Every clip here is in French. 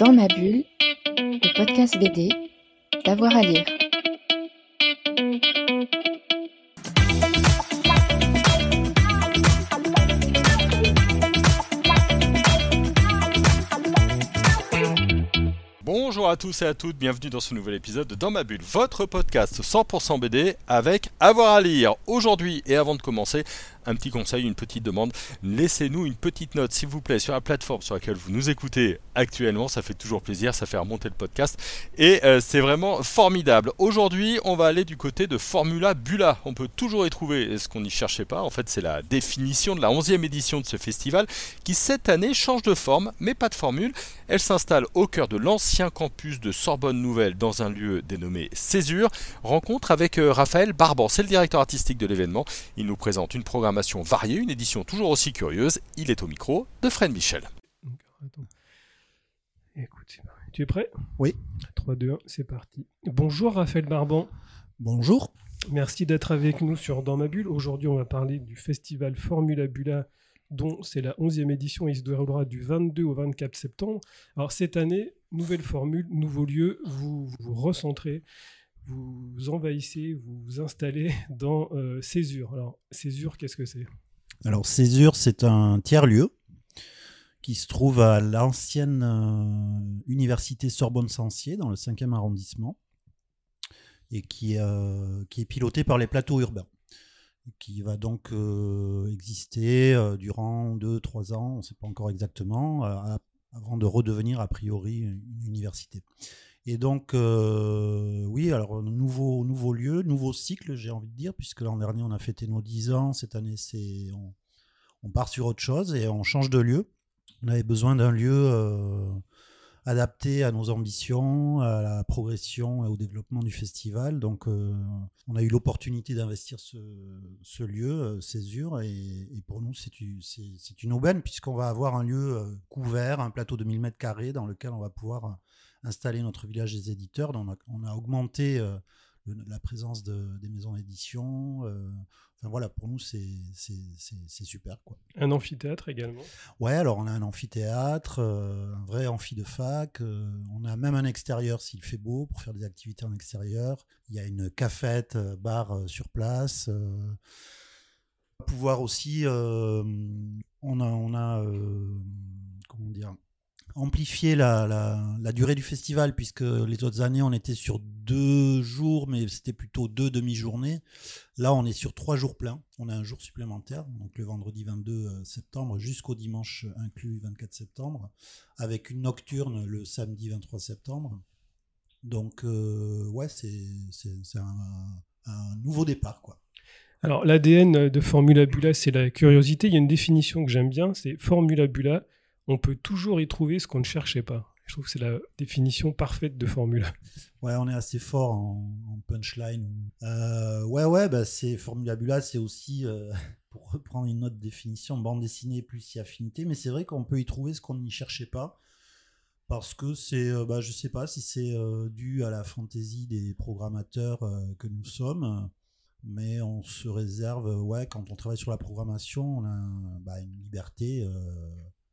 Dans ma bulle, le podcast BD, d'avoir à lire. Bonjour à tous et à toutes, bienvenue dans ce nouvel épisode de Dans ma bulle, votre podcast 100% BD avec avoir à lire. Aujourd'hui et avant de commencer, un petit conseil, une petite demande. Laissez-nous une petite note, s'il vous plaît, sur la plateforme sur laquelle vous nous écoutez actuellement. Ça fait toujours plaisir, ça fait remonter le podcast. Et euh, c'est vraiment formidable. Aujourd'hui, on va aller du côté de Formula Bula. On peut toujours y trouver ce qu'on n'y cherchait pas. En fait, c'est la définition de la 11e édition de ce festival qui, cette année, change de forme, mais pas de formule. Elle s'installe au cœur de l'ancien campus de Sorbonne Nouvelle dans un lieu dénommé Césure. Rencontre avec euh, Raphaël Barban, c'est le directeur artistique de l'événement. Il nous présente une programmation variée, une édition toujours aussi curieuse. Il est au micro de Fred Michel. Écoute, tu es prêt? Oui. 3, 2, 1, c'est parti. Bonjour Raphaël Barban. Bonjour. Merci d'être avec nous sur Dans ma bulle. Aujourd'hui, on va parler du festival Formula Bula, dont c'est la 11e édition et il se déroulera du 22 au 24 septembre. Alors, cette année, nouvelle formule, nouveau lieu, vous vous recentrez vous envahissez, vous vous installez dans euh, Césure. Alors, Césure, qu'est-ce que c'est? Alors, Césure, c'est un tiers-lieu qui se trouve à l'ancienne euh, université Sorbonne-Sancier, dans le 5e arrondissement, et qui, euh, est piloté par les plateaux urbains, qui va donc exister durant 2-3 ans, on ne sait pas encore exactement, avant de redevenir a priori une université. Et donc, euh, oui, alors nouveau, nouveau lieu, nouveau cycle, j'ai envie de dire, puisque l'an dernier on a fêté nos 10 ans, cette année c'est on, on, part sur autre chose et on change de lieu. On avait besoin d'un lieu euh, adapté à nos ambitions, à la progression et au développement du festival. Donc, euh, on a eu l'opportunité d'investir ce, lieu, Césure, et, et, pour nous c'est une aubaine, puisqu'on va avoir un lieu couvert, un plateau de 1000 mètres carrés dans lequel on va pouvoir installer notre village des éditeurs. On a, augmenté euh, la présence des maisons d'édition. Euh, voilà, pour nous, c'est super. Quoi. Un amphithéâtre également Ouais, alors on a un amphithéâtre, euh, un vrai amphi de fac. on a même un extérieur s'il fait beau pour faire des activités en extérieur. Il y a une cafette, bar sur place pouvoir aussi, on a, on a comment dire, amplifier la, durée du festival, puisque les autres années, on était sur deux jours, mais c'était plutôt deux demi-journées. Là, on est sur trois jours pleins. On a un jour supplémentaire, donc le vendredi 22 euh, septembre jusqu'au dimanche inclus 24 septembre, avec une nocturne le samedi 23 septembre. Donc, euh, ouais, c'est un, un nouveau départ, quoi. Alors, l'ADN de Formula Bula, c'est la curiosité. Il y a une définition que j'aime bien, c'est Formula Bula, on peut toujours y trouver ce qu'on ne cherchait pas. Je trouve que c'est la définition parfaite de Formula. Ouais, on est assez fort en, punchline. Euh, ouais, ouais, bah c'est Formula Bula, c'est aussi, euh, pour reprendre une autre définition, bande dessinée plus si affinité, mais c'est vrai qu'on peut y trouver ce qu'on n'y cherchait pas. Parce que c'est, euh, bah, je sais pas si c'est dû à la fantaisie des programmateurs que nous sommes, mais on se réserve, ouais, quand on travaille sur la programmation, on a bah, une liberté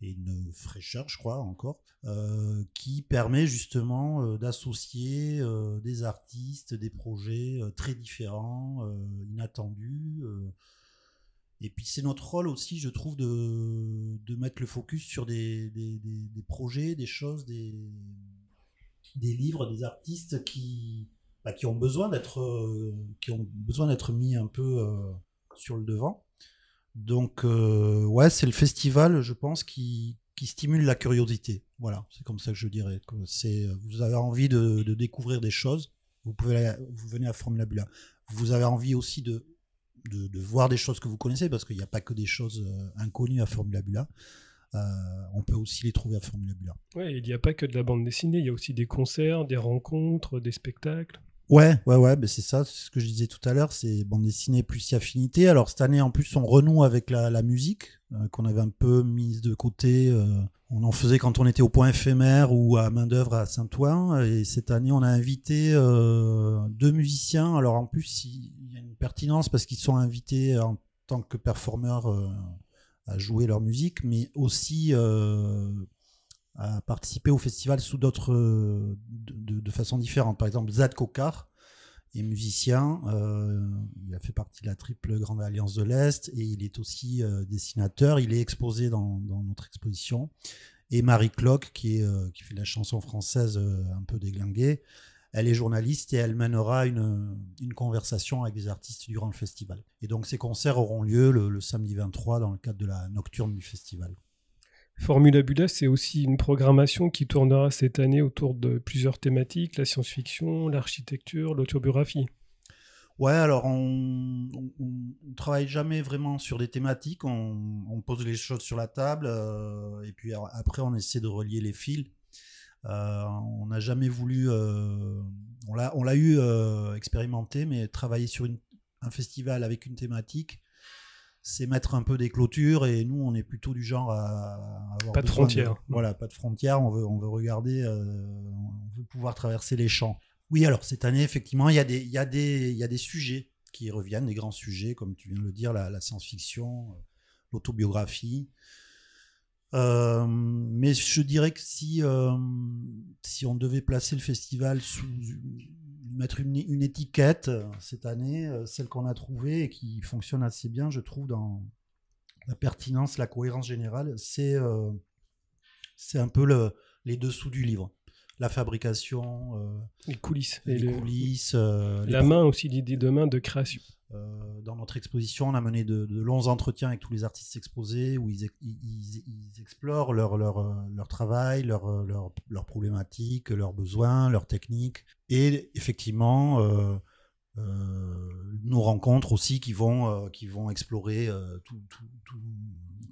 et une fraîcheur, je crois encore, euh, qui permet justement euh, d'associer euh, des artistes, des projets très différents, inattendus. et puis c'est notre rôle aussi, je trouve, de, de mettre le focus sur des, des, des, projets, des choses, des, livres, des artistes qui, bah, qui ont besoin d'être qui ont besoin d'être mis un peu sur le devant. Donc, euh, ouais, c'est le festival, je pense, qui, qui stimule la curiosité. Voilà, c'est comme ça que je dirais. C'est, vous avez envie de, découvrir des choses, vous venez à Formula Bula. Vous avez envie aussi de, voir des choses que vous connaissez, parce qu'il n'y a pas que des choses euh, inconnues à Formula Bula. Euh, on peut aussi les trouver à Formula Bula. Ouais, il n'y a pas que de la bande dessinée, il y a aussi des concerts, des rencontres, des spectacles. Ouais, ouais, ouais, ben c'est ça, c'est ce que je disais tout à l'heure, c'est bande dessinée plus affinité. Alors cette année, en plus, on renoue avec la, musique, euh, qu'on avait un peu mise de côté. Euh, on en faisait quand on était au point éphémère ou à main d'œuvre à Saint-Ouen. Et cette année, on a invité euh, deux musiciens. Alors en plus, il y a une pertinence parce qu'ils sont invités en tant que performeurs à jouer leur musique, mais aussi a participé au festival sous d'autres, de, de, de, façon différente. Par exemple, Zad Kokar est musicien, euh, il a fait partie de la triple Grande Alliance de l'Est et il est aussi euh, dessinateur. Il est exposé dans, dans, notre exposition. Et Marie Clock, qui, est, euh, qui fait la chanson française un peu déglinguée, elle est journaliste et elle mènera une, une, conversation avec des artistes durant le festival. Et donc ces concerts auront lieu le samedi 23 dans le cadre de la nocturne du festival. Formula Buda, c'est aussi une programmation qui tournera cette année autour de plusieurs thématiques, la science-fiction, l'architecture, l'autobiographie. Ouais, alors on, ne travaille jamais vraiment sur des thématiques, on, pose les choses sur la table euh, et puis après on essaie de relier les fils. Euh, on n'a jamais voulu, euh, on l'a eu expérimenté, mais travailler sur un festival avec une thématique, c'est mettre un peu des clôtures et nous on est plutôt du genre à, avoir pas de frontières. voilà, pas de frontières. On veut on veut regarder, euh, on veut pouvoir traverser les champs. Oui, alors cette année effectivement il y a des il y a des il y a des sujets qui reviennent, des grands sujets comme tu viens de le dire, la, science-fiction, euh, l'autobiographie. Euh, mais je dirais que si, si on devait placer le festival sous mettre une, étiquette euh, cette année, euh, celle qu'on a trouvée et qui fonctionne assez bien, je trouve, dans la pertinence, la cohérence générale, c'est euh, c'est un peu le, les dessous du livre. La fabrication, les coulisses, les coulisses, la main aussi, l'idée de main de création. Euh, dans notre exposition, on a mené de, longs entretiens avec tous les artistes exposés où ils, explorent leur, euh, travail, leurs euh, leur, leur problématiques, leurs besoins, leurs techniques. Et effectivement, euh, nous rencontres aussi qui vont, explorer tout,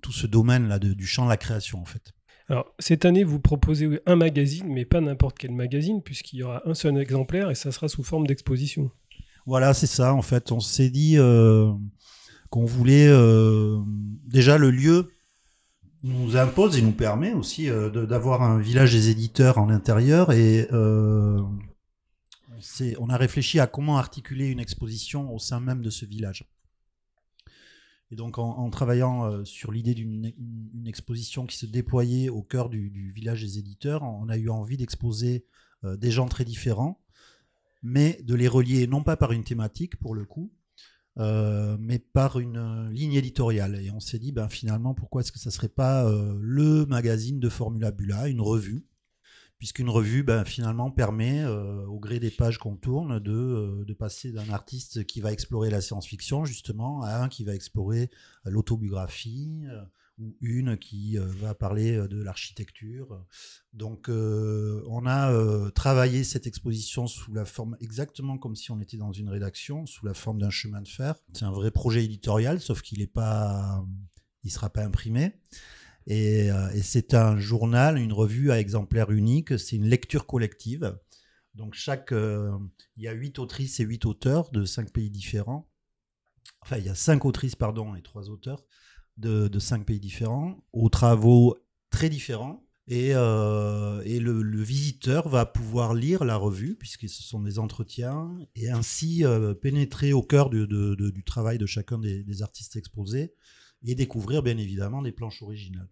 tout, ce domaine-là du champ de la création, en fait. Alors, cette année, vous proposez un magazine, mais pas n'importe quel magazine, puisqu'il y aura un seul exemplaire et ça sera sous forme d'exposition. Voilà, c'est ça. En fait, on s'est dit euh, qu'on voulait euh, déjà le lieu nous impose et nous permet aussi euh, d'avoir un village des éditeurs en intérieur et on a réfléchi à comment articuler une exposition au sein même de ce village. Et donc en, travaillant sur l'idée d'une exposition qui se déployait au cœur du, village des éditeurs, on a eu envie d'exposer des gens très différents mais de les relier non pas par une thématique pour le coup, euh, mais par une euh, ligne éditoriale. Et on s'est dit, ben, finalement, pourquoi est-ce que ça ne serait pas euh, le magazine de Formula Bula, une revue Puisqu'une revue, ben, finalement, permet, au gré des pages qu'on tourne, de, de passer d'un artiste qui va explorer la science-fiction, justement, à un qui va explorer l'autobiographie, ou une qui euh, va parler euh, de l'architecture. Donc euh, on a travaillé cette exposition sous la forme exactement comme si on était dans une rédaction, sous la forme d'un chemin de fer. C'est un vrai projet éditorial, sauf qu'il n'est pas, il sera pas imprimé. Et, c'est un journal, une revue à exemplaire unique. C'est une lecture collective. Donc chaque, il y a huit autrices et huit auteurs de cinq pays différents. Enfin, il y a cinq autrices, pardon, et trois auteurs de, cinq pays différents, aux travaux très différents. Et, euh, et le, visiteur va pouvoir lire la revue, puisque ce sont des entretiens, et ainsi euh, pénétrer au cœur du, du travail de chacun des, artistes exposés, et découvrir bien évidemment des planches originales.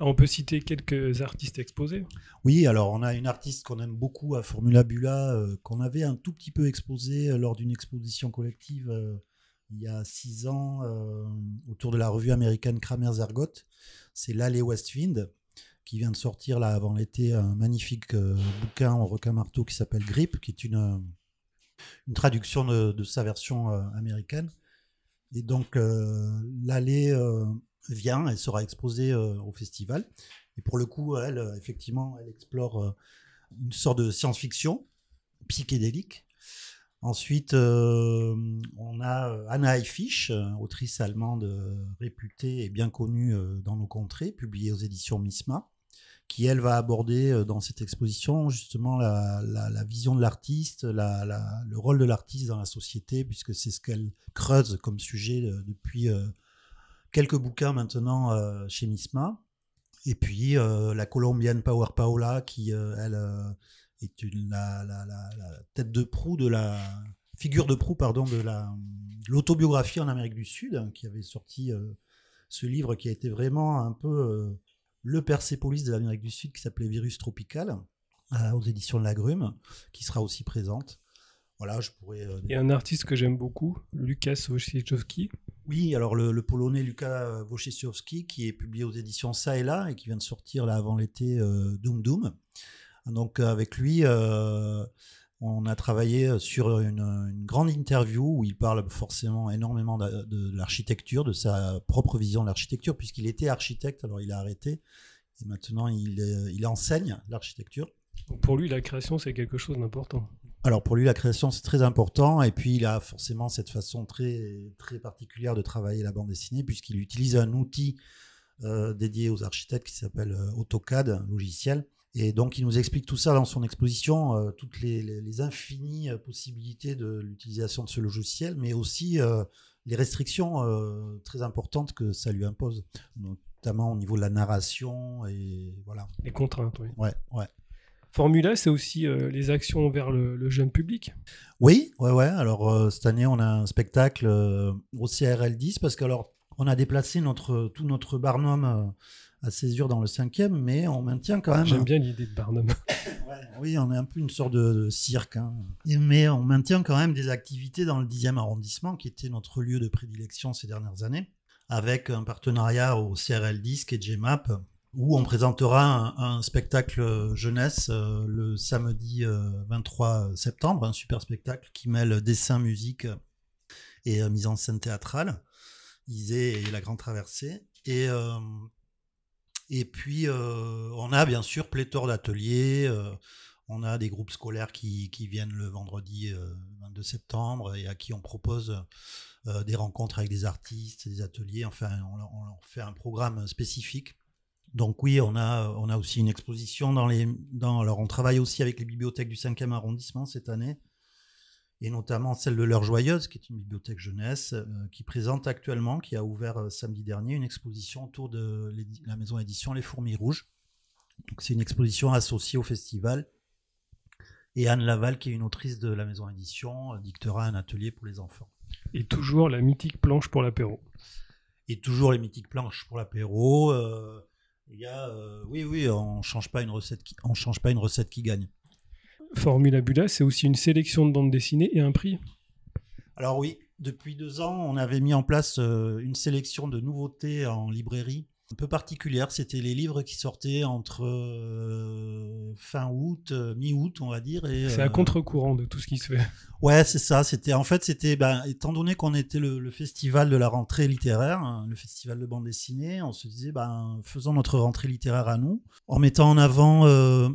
On peut citer quelques artistes exposés? Oui, alors on a une artiste qu'on aime beaucoup à Formula Bula, euh, qu'on avait un tout petit peu exposé lors d'une exposition collective il y a six ans euh, autour de la revue américaine Kramer Zergot. C'est l'Allée Westwind qui vient de sortir là avant l'été un magnifique euh, bouquin en requin marteau qui s'appelle Grip, qui est une, euh, une traduction de, sa version américaine. Et donc l'Allée vient, elle sera exposée au festival. Et pour le coup, elle, effectivement, elle explore une sorte de science-fiction psychédélique Ensuite, euh, on a euh, Anna Eifisch, euh, autrice allemande réputée et bien connue dans nos contrées, publiée aux éditions MISMA, qui, elle, va aborder dans cette exposition justement la, vision de l'artiste, le rôle de l'artiste dans la société, puisque c'est ce qu'elle creuse comme sujet depuis quelques bouquins maintenant chez MISMA. Et puis la colombienne Power Paola, qui, elle est une, la, tête de proue de la figure de proue pardon de la l'autobiographie en Amérique du Sud hein, qui avait sorti euh, ce livre qui a été vraiment un peu euh, le Persepolis de l'Amérique du Sud qui s'appelait Virus Tropical euh, aux éditions de l'Agrume, qui sera aussi présente. Voilà, je pourrais. Il y a un artiste que j'aime beaucoup, Lukas Wojciechowski. Oui, alors le, le polonais Luka Wojciechowski qui est publié aux éditions Ça et là et qui vient de sortir là avant l'été Doom Doom. Donc euh, avec lui, euh, on a travaillé sur une, une grande interview où il parle forcément énormément de, de l'architecture, de sa propre vision de l'architecture puisqu'il était architecte, alors il a arrêté et maintenant il, enseigne l'architecture. Donc pour lui, la création, c'est quelque chose d'important. Alors pour lui, la création, c'est très important. Et puis, il a forcément cette façon très, très particulière de travailler la bande dessinée, puisqu'il utilise un outil euh, dédié aux architectes qui s'appelle euh, AutoCAD, un logiciel. Et donc, il nous explique tout ça dans son exposition, euh, toutes les, les- les infinies euh, possibilités de l'utilisation de ce logiciel, mais aussi euh, les restrictions euh, très importantes que ça lui impose, notamment au niveau de la narration. Et voilà. Les contraintes, oui. Ouais, ouais. Formula, c'est aussi les actions vers le, le jeune public? Oui, ouais, ouais. Alors cette année, on a un spectacle au CRL 10 parce que alors on a déplacé notre tout notre Barnum à Césure dans le cinquième, mais on maintient quand même. J'aime bien l'idée de Barnum. Ouais, oui, on est un peu une sorte de, de cirque, hein. Et- mais on maintient quand même des activités dans le 10e arrondissement, qui était notre lieu de prédilection ces dernières années, avec un partenariat au CRL 10 et GMAP, où on présentera un, un spectacle jeunesse euh, le samedi euh, 23 septembre, un super spectacle qui mêle dessin, musique et euh, mise en scène théâtrale, Isée et la Grande Traversée. Et, euh, et puis, euh, on a bien sûr pléthore d'ateliers. euh, on a des groupes scolaires qui, viennent le vendredi euh, 22 septembre et à qui on propose euh, des rencontres avec des artistes, des ateliers. Enfin, on, leur- fait un programme spécifique. Donc oui, on a, on a aussi une exposition dans les... Alors, on travaille aussi avec les bibliothèques du 5e arrondissement cette année et notamment celle de l'heure joyeuse, qui est une bibliothèque jeunesse, euh, qui présente actuellement, qui a ouvert euh, samedi dernier, une exposition autour de la maison édition Les Fourmis Rouges. C'est une exposition associée au festival. Et Anne Laval, qui est une autrice de la maison édition, euh, dictera un atelier pour les enfants. Et toujours la mythique planche pour l'apéro. Et toujours les mythiques planches pour l'apéro. euh, Il y a, oui, oui, on change pas une recette qui, on change pas une recette qui gagne. Formula Bula, c'est aussi une sélection de bandes dessinées et un prix. Alors oui, depuis deux ans, on avait mis en place euh, une sélection de nouveautés en librairie un peu particulière. C'était les livres qui sortaient entre euh, fin août, euh, mi-août, on va dire. et, C'est euh, à contre-courant de tout ce qui se fait. Ouais, c'est ça. C'était en fait, c'était ben, étant donné qu'on était le, le festival de la rentrée littéraire, hein, le festival de bande dessinée, on se disait ben faisons notre rentrée littéraire à nous, en mettant en avant euh,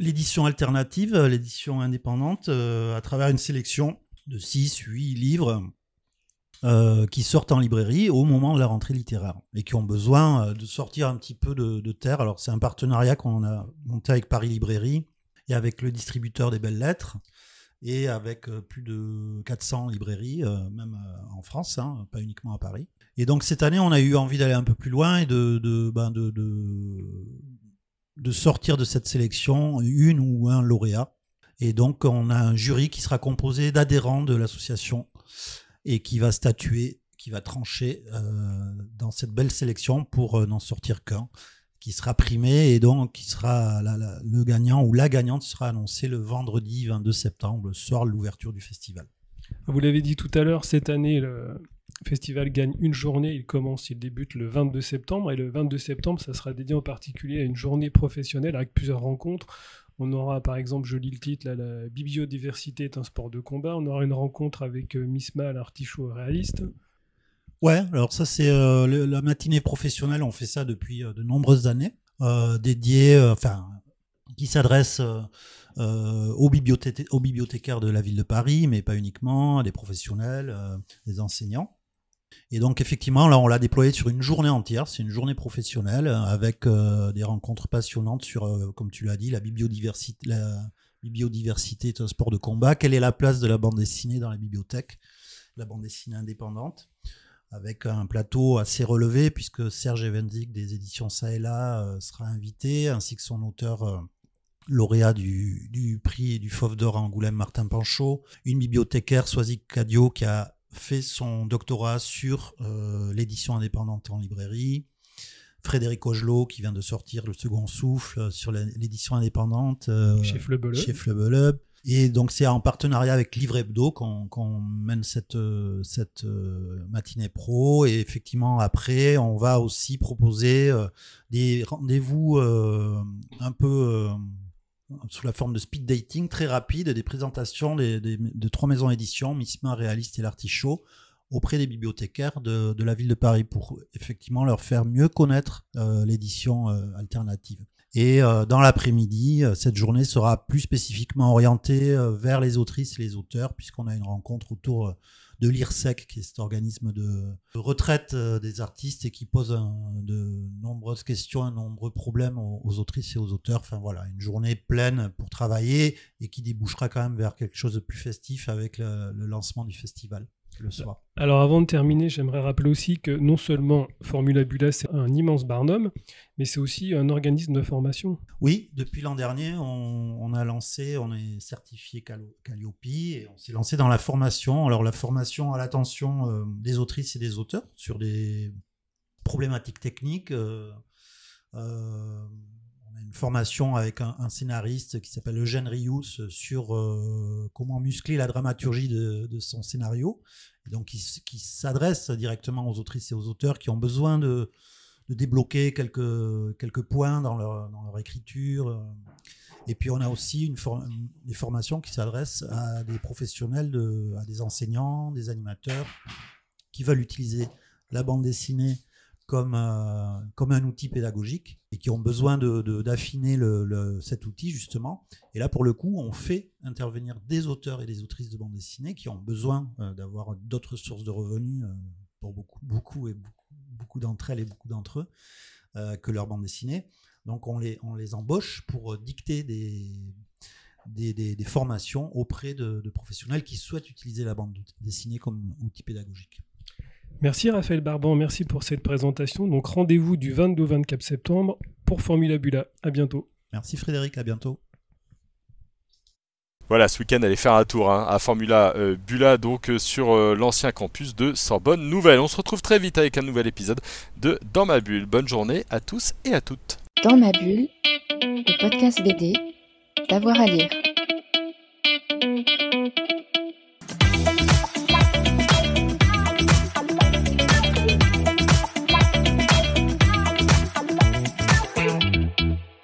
l'édition alternative, euh, l'édition indépendante, euh, à travers une sélection de 6, 8 livres euh, qui sortent en librairie au moment de la rentrée littéraire et qui ont besoin de sortir un petit peu de, terre. Alors c'est un partenariat qu'on a monté avec Paris Librairie et avec le distributeur des belles lettres et avec plus de 400 librairies, même en France, hein, pas uniquement à Paris. Et donc cette année, on a eu envie d'aller un peu plus loin et de, de, ben, de sortir de cette sélection une ou un lauréat. Et donc on a un jury qui sera composé d'adhérents de l'association et qui va statuer, qui va trancher euh, dans cette belle sélection pour euh, n'en sortir qu'un qui sera primé et donc qui sera le gagnant ou la gagnante sera annoncée le vendredi 22 septembre, le soir l'ouverture du festival. Vous l'avez dit tout à l'heure, cette année, festival gagne une journée. Il commence, il débute le 22 septembre. Et le 22 septembre, ça sera dédié en particulier à une journée professionnelle avec plusieurs rencontres. On aura, par exemple, je lis le titre, là, la biodiversité est un sport de combat. On aura une rencontre avec euh, Miss Mal, artichaut réaliste. Ouais, alors ça c'est euh, la matinée professionnelle, on fait ça depuis euh, de nombreuses années, euh, dédiée, euh, enfin, qui s'adresse aux, bibliothé- aux bibliothécaires de la ville de Paris, mais pas uniquement, à des professionnels, des enseignants. Et donc effectivement, là on l'a déployé sur une journée entière, c'est une journée professionnelle euh, avec euh, des rencontres passionnantes sur, euh, comme tu l'as dit, la biodiversité. La biodiversité est un sport de combat. Quelle est la place de la bande dessinée dans la bibliothèque, la bande dessinée indépendante avec un plateau assez relevé, puisque Serge Evenzik des éditions Ça et Là sera invité, ainsi que son auteur lauréat du, prix du Fauve d'Or à Angoulême, Martin Panchaud, une bibliothécaire, Soazic Cadio, qui a fait son doctorat sur euh, l'édition indépendante en librairie, Frédéric Ogelot qui vient de sortir Le Second Souffle sur l'édition indépendante chez Flubble. Chez Flubble. Et donc c'est en partenariat avec Livre Hebdo qu'on mène cette, cette matinée pro. Et effectivement, après, on va aussi proposer des rendez-vous un peu sous la forme de speed dating très rapide, des présentations de trois maisons d'édition, Missma, Réaliste et l'Artichaut, auprès des bibliothécaires de, la ville de Paris pour effectivement leur faire mieux connaître l'édition alternative. Et euh, dans l'après-midi, euh, cette journée sera plus spécifiquement orientée euh, vers les autrices et les auteurs, puisqu'on a une rencontre autour de l'IRSEC, qui est cet organisme de retraite des artistes et qui pose de nombreuses questions, de nombreux problèmes aux, autrices et aux auteurs. Enfin voilà, une journée pleine pour travailler et qui débouchera quand même vers quelque chose de plus festif avec le lancement du festival. Alors avant de terminer, j'aimerais rappeler aussi que non seulement Formula Bula, c'est un immense barnum, mais c'est aussi un organisme de formation. Oui, depuis l'an dernier, on, a lancé, on est certifié Calliope et on s'est lancé dans la formation. Alors la formation à l'attention euh, des autrices et des auteurs sur des problématiques techniques. Euh, euh, une formation avec un, scénariste qui s'appelle Eugène Rius sur euh, comment muscler la dramaturgie de, son scénario. Donc, qui, s'adresse directement aux autrices et aux auteurs qui ont besoin de, débloquer quelques, quelques points dans leur, dans leur, écriture. Et puis, on a aussi une des formations qui s'adressent à des professionnels, de, à des enseignants, des animateurs qui veulent utiliser la bande dessinée comme, euh, comme un outil pédagogique et qui ont besoin d'affiner de, cet outil justement. Et là, pour le coup, on fait intervenir des auteurs et des autrices de bande dessinée qui ont besoin euh, d'avoir d'autres sources de revenus euh, pour beaucoup, beaucoup et beaucoup, d'entre elles et beaucoup d'entre eux que leur bande dessinée. Donc on les, on les embauche pour dicter des, des, formations auprès de professionnels qui souhaitent utiliser la bande dessinée comme outil pédagogique. Merci Raphaël Barban, merci pour cette présentation. Donc rendez-vous du 22 au 24 septembre pour Formula Bula. À bientôt. Merci Frédéric, à bientôt. Voilà, ce week-end, allez faire un tour hein, à Formula euh, Bula, donc euh, sur euh, l'ancien campus de Sorbonne Nouvelle. On se retrouve très vite avec un nouvel épisode de Dans ma bulle. Bonne journée à tous et à toutes. Dans ma bulle, le podcast BD, d'avoir à lire.